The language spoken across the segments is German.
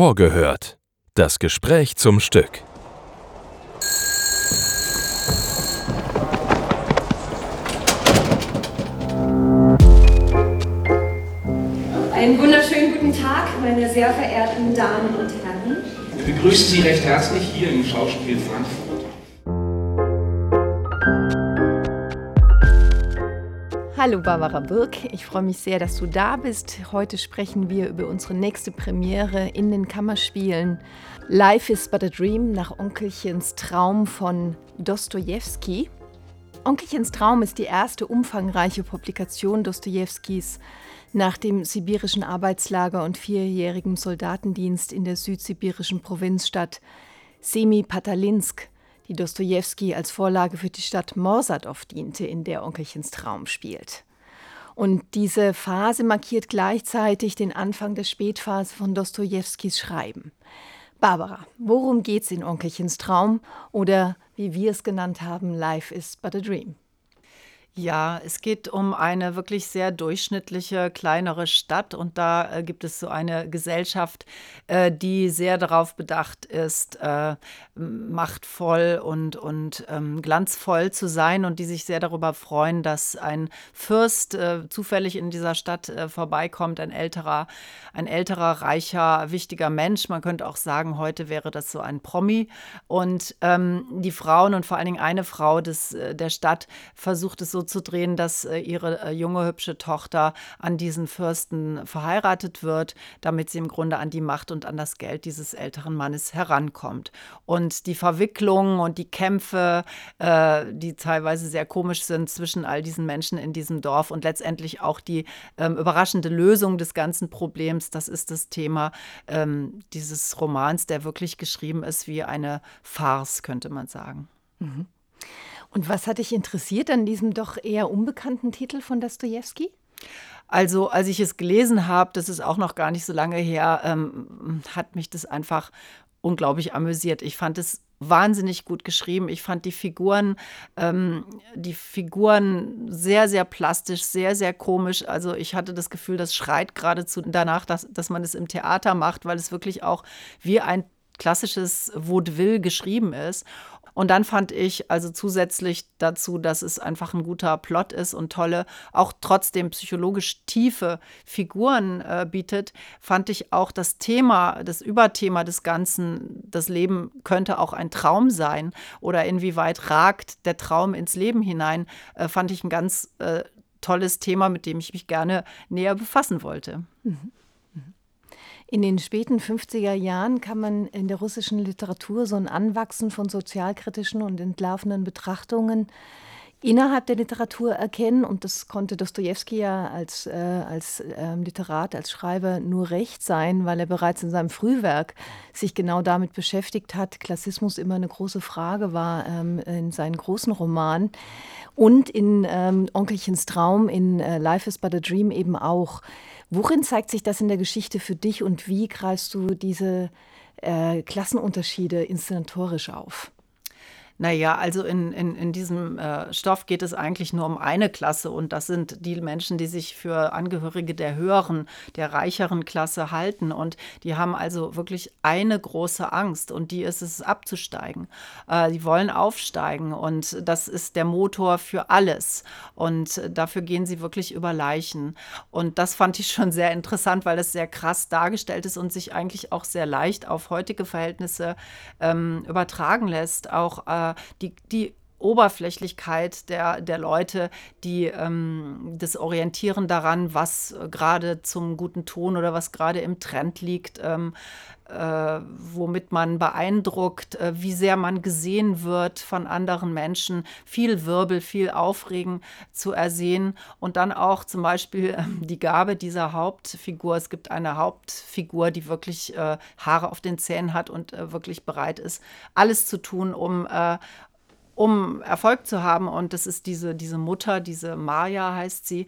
Vorgehört. Das Gespräch zum Stück. Einen wunderschönen guten Tag, meine sehr verehrten Damen und Herren. Wir begrüßen Sie recht herzlich hier im Schauspiel Frankfurt. Hallo Barbara Birk, ich freue mich sehr, dass du da bist. Heute sprechen wir über unsere nächste Premiere in den Kammerspielen. Life is but a Dream nach Onkelchens Traum von Dostojewski. Onkelchens Traum ist die erste umfangreiche Publikation Dostojewskis nach dem sibirischen Arbeitslager und vierjährigem Soldatendienst in der südsibirischen Provinzstadt Semipatalinsk die Dostojewski als Vorlage für die Stadt Morsadow diente, in der Onkelchens Traum spielt. Und diese Phase markiert gleichzeitig den Anfang der Spätphase von Dostojewskis Schreiben. Barbara, worum geht's in Onkelchens Traum oder wie wir es genannt haben, Life is but a Dream? Ja, es geht um eine wirklich sehr durchschnittliche, kleinere Stadt und da äh, gibt es so eine Gesellschaft, äh, die sehr darauf bedacht ist, äh, machtvoll und, und ähm, glanzvoll zu sein und die sich sehr darüber freuen, dass ein Fürst äh, zufällig in dieser Stadt äh, vorbeikommt, ein älterer, ein älterer, reicher, wichtiger Mensch. Man könnte auch sagen, heute wäre das so ein Promi. Und ähm, die Frauen und vor allen Dingen eine Frau des, äh, der Stadt versucht es so zu drehen, dass äh, ihre äh, junge, hübsche Tochter an diesen Fürsten verheiratet wird, damit sie im Grunde an die Macht und an das Geld dieses älteren Mannes herankommt. Und die Verwicklungen und die Kämpfe, äh, die teilweise sehr komisch sind zwischen all diesen Menschen in diesem Dorf und letztendlich auch die ähm, überraschende Lösung des ganzen Problems, das ist das Thema ähm, dieses Romans, der wirklich geschrieben ist wie eine Farce, könnte man sagen. Mhm. Und was hat dich interessiert an diesem doch eher unbekannten Titel von Dostoevsky? Also, als ich es gelesen habe, das ist auch noch gar nicht so lange her, ähm, hat mich das einfach unglaublich amüsiert. Ich fand es wahnsinnig gut geschrieben. Ich fand die Figuren, ähm, die Figuren sehr, sehr plastisch, sehr, sehr komisch. Also ich hatte das Gefühl, das schreit geradezu danach, dass, dass man es im Theater macht, weil es wirklich auch wie ein klassisches Vaudeville geschrieben ist. Und dann fand ich also zusätzlich dazu, dass es einfach ein guter Plot ist und tolle, auch trotzdem psychologisch tiefe Figuren äh, bietet, fand ich auch das Thema, das Überthema des Ganzen, das Leben könnte auch ein Traum sein oder inwieweit ragt der Traum ins Leben hinein, äh, fand ich ein ganz äh, tolles Thema, mit dem ich mich gerne näher befassen wollte. Mhm. In den späten 50er Jahren kann man in der russischen Literatur so ein Anwachsen von sozialkritischen und entlarvenden Betrachtungen innerhalb der Literatur erkennen. Und das konnte Dostoevsky ja als, äh, als äh, Literat, als Schreiber nur recht sein, weil er bereits in seinem Frühwerk sich genau damit beschäftigt hat. Klassismus immer eine große Frage war ähm, in seinen großen Romanen. Und in ähm, Onkelchens Traum, in äh, Life is but a Dream eben auch. Worin zeigt sich das in der Geschichte für dich und wie greifst du diese äh, Klassenunterschiede inszenatorisch auf? Naja, also in, in, in diesem äh, Stoff geht es eigentlich nur um eine Klasse und das sind die Menschen, die sich für Angehörige der höheren, der reicheren Klasse halten und die haben also wirklich eine große Angst und die ist es abzusteigen. Äh, wollen aufsteigen und das ist der Motor für alles und dafür gehen sie wirklich über Leichen und das fand ich schon sehr interessant, weil es sehr krass dargestellt ist und sich eigentlich auch sehr leicht auf heutige Verhältnisse ähm, übertragen lässt, auch äh, die, die Oberflächlichkeit der, der Leute, die ähm, das Orientieren daran, was gerade zum guten Ton oder was gerade im Trend liegt, ähm, äh, womit man beeindruckt, äh, wie sehr man gesehen wird von anderen Menschen, viel Wirbel, viel Aufregen zu ersehen und dann auch zum Beispiel äh, die Gabe dieser Hauptfigur. Es gibt eine Hauptfigur, die wirklich äh, Haare auf den Zähnen hat und äh, wirklich bereit ist, alles zu tun, um äh, um Erfolg zu haben. Und das ist diese, diese Mutter, diese Maya heißt sie,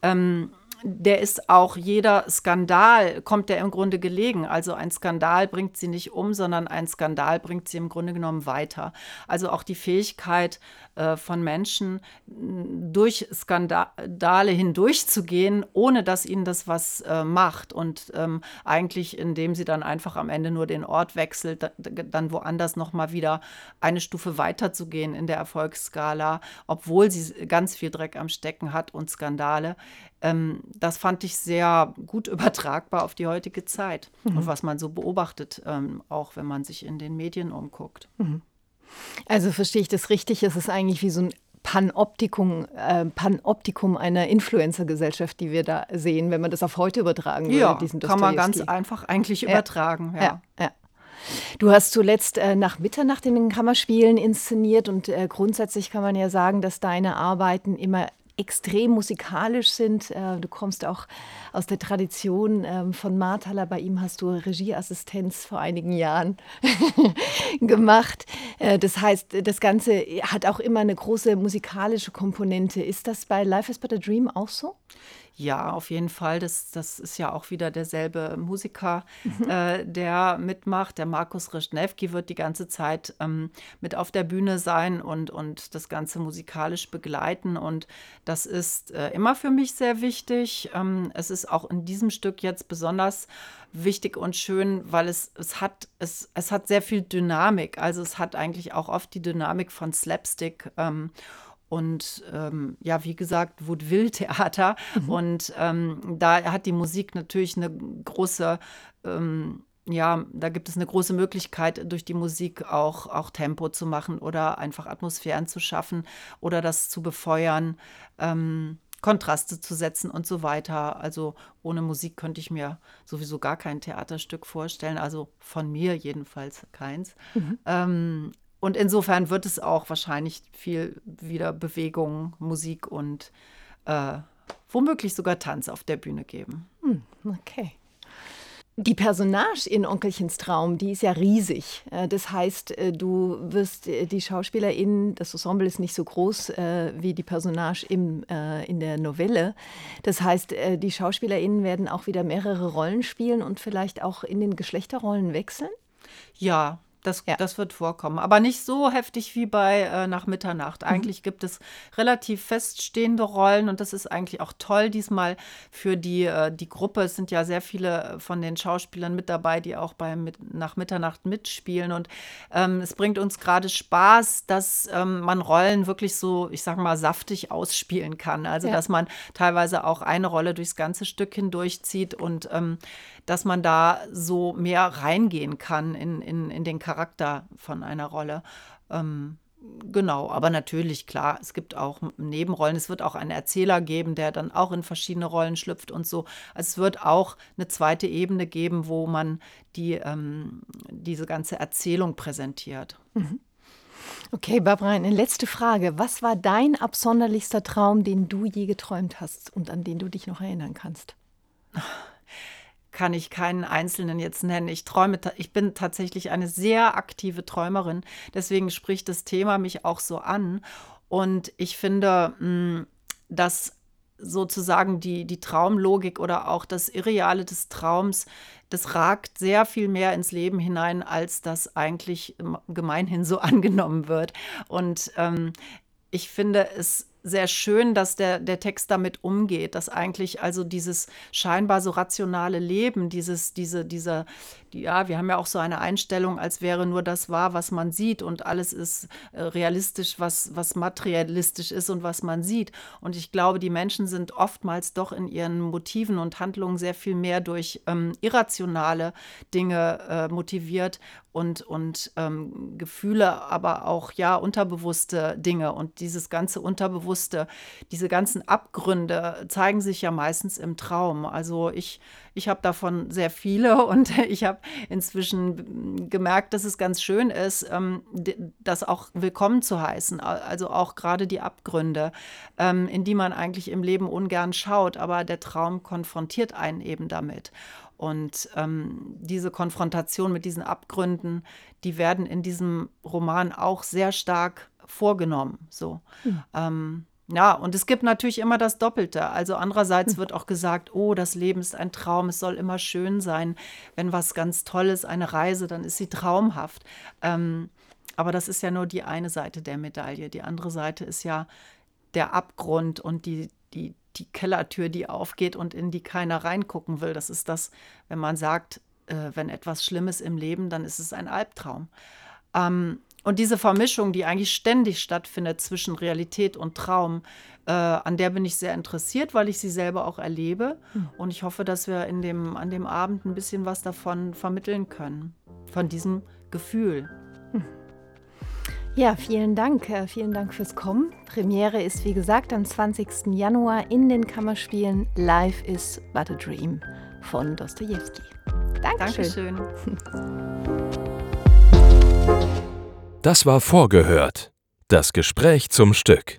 ähm, der ist auch jeder Skandal, kommt der im Grunde gelegen. Also ein Skandal bringt sie nicht um, sondern ein Skandal bringt sie im Grunde genommen weiter. Also auch die Fähigkeit äh, von Menschen, durch Skandale hindurchzugehen, ohne dass ihnen das was äh, macht. Und ähm, eigentlich, indem sie dann einfach am Ende nur den Ort wechselt, da, dann woanders nochmal wieder eine Stufe weiter zu gehen in der Erfolgsskala, obwohl sie ganz viel Dreck am Stecken hat und Skandale. Ähm, das fand ich sehr gut übertragbar auf die heutige Zeit mhm. und was man so beobachtet, ähm, auch wenn man sich in den Medien umguckt. Mhm. Also verstehe ich das richtig? Es ist eigentlich wie so ein Panoptikum, äh, Panoptikum einer Influencer-Gesellschaft, die wir da sehen, wenn man das auf heute übertragen würde. Ja, kann man ganz einfach eigentlich ja. übertragen. Ja. ja, ja. Du hast zuletzt äh, nach Mitternacht in den Kammerspielen inszeniert und äh, grundsätzlich kann man ja sagen, dass deine Arbeiten immer extrem musikalisch sind. Äh, du kommst auch aus der Tradition ähm, von Marthaler. Bei ihm hast du Regieassistenz vor einigen Jahren gemacht. Äh, das heißt, das Ganze hat auch immer eine große musikalische Komponente. Ist das bei Life is but a Dream auch so? Ja, auf jeden Fall. Das, das ist ja auch wieder derselbe Musiker, mhm. äh, der mitmacht. Der Markus Reschnewki wird die ganze Zeit ähm, mit auf der Bühne sein und, und das Ganze musikalisch begleiten. Und das ist äh, immer für mich sehr wichtig. Ähm, es ist auch in diesem Stück jetzt besonders wichtig und schön, weil es, es, hat, es, es hat sehr viel Dynamik. Also es hat eigentlich auch oft die Dynamik von Slapstick. Ähm, und ähm, ja, wie gesagt, Vaudeville-Theater. Mhm. Und ähm, da hat die Musik natürlich eine große, ähm, ja, da gibt es eine große Möglichkeit, durch die Musik auch, auch Tempo zu machen oder einfach Atmosphären zu schaffen oder das zu befeuern. Ähm, Kontraste zu setzen und so weiter. Also ohne Musik könnte ich mir sowieso gar kein Theaterstück vorstellen, also von mir jedenfalls keins. Mhm. Und insofern wird es auch wahrscheinlich viel wieder Bewegung, Musik und äh, womöglich sogar Tanz auf der Bühne geben. Hm, okay. Die Personage in Onkelchens Traum, die ist ja riesig. Äh, das heißt, äh, du wirst äh, die Schauspielerin, das Ensemble ist nicht so groß wie die Personage im, in der Novelle. Das heißt, die SchauspielerInnen werden auch wieder mehrere Rollen spielen und vielleicht auch in den Geschlechterrollen wechseln? Ja, das, ja. das wird vorkommen. Aber nicht so heftig wie bei äh, Nach Mitternacht. Mhm. Eigentlich mhm. gibt es relativ feststehende Rollen und das ist eigentlich auch toll diesmal für die, äh, die Gruppe. Es sind ja sehr viele von den Schauspielern mit dabei, die auch bei mit, Nach Mitternacht mitspielen. Und ähm, es bringt uns gerade Spaß, dass ähm, man Rollen wirklich so, ich sage mal, saftig ausspielen kann. Also, ja. dass man teilweise auch eine Rolle durchs ganze Stück hindurchzieht und ähm, dass man da so mehr reingehen kann in, in, in den Charakter von einer Rolle. Ähm, Genau, aber natürlich, klar, es gibt auch Nebenrollen. Es wird auch einen Erzähler geben, der dann auch in verschiedene Rollen schlüpft und so. Also es wird auch eine zweite Ebene geben, wo man die, ähm, diese ganze Erzählung präsentiert. Mhm. Okay, Barbara, eine letzte Frage. Was war dein absonderlichster Traum, den du je geträumt hast und an den du dich noch erinnern kannst? kann ich keinen einzelnen jetzt nennen. Ich träume, ich bin tatsächlich eine sehr aktive Träumerin. Deswegen spricht das Thema mich auch so an. Und ich finde, hm, dass sozusagen die, die Traumlogik oder auch das Irreale des Traums, das ragt sehr viel mehr ins Leben hinein, als das eigentlich gemeinhin so angenommen wird. Und ähm, ich finde es sehr schön, dass der, der Text damit umgeht, dass eigentlich also dieses scheinbar so rationale Leben, dieses, diese, dieser, die, ja, wir haben ja auch so eine Einstellung, als wäre nur das wahr, was man sieht und alles ist äh, realistisch, was, was materialistisch ist und was man sieht. Und ich glaube, die Menschen sind oftmals doch in ihren Motiven und Handlungen sehr viel mehr durch ähm, irrationale Dinge äh, motiviert und, und ähm, Gefühle, aber auch ja unterbewusste Dinge. Und dieses ganze Unterbewusste, diese ganzen Abgründe zeigen sich ja meistens im Traum. Also ich, ich habe davon sehr viele und ich habe inzwischen gemerkt, dass es ganz schön ist, ähm, das auch willkommen zu heißen. Also auch gerade die Abgründe, ähm, in die man eigentlich im Leben ungern schaut, aber der Traum konfrontiert einen eben damit. Und ähm, diese Konfrontation mit diesen Abgründen, die werden in diesem Roman auch sehr stark vorgenommen. So. Mhm. Ähm, Ja, und es gibt natürlich immer das Doppelte. Also andererseits wird auch gesagt, oh, das Leben ist ein Traum, es soll immer schön sein. Wenn was ganz Tolles, eine Reise, dann ist sie traumhaft. Ähm, aber das ist ja nur die eine Seite der Medaille. Die andere Seite ist ja der Abgrund und die, die, die Kellertür, die aufgeht und in die keiner reingucken will. Das ist das, wenn man sagt, äh, wenn etwas Schlimmes im Leben, dann ist es ein Albtraum. Ähm, und diese Vermischung, die eigentlich ständig stattfindet zwischen Realität und Traum, äh, an der bin ich sehr interessiert, weil ich sie selber auch erlebe. Mhm. Und ich hoffe, dass wir in dem, an dem Abend ein bisschen was davon vermitteln können, von diesem Gefühl. Hm. Ja, vielen Dank. Äh, vielen Dank fürs Kommen. Premiere ist, wie gesagt, am 20. Januar in den Kammerspielen Life is but a Dream von Dostoevsky. Dankeschön. Dankeschön. Das war vorgehört. Das Gespräch zum Stück.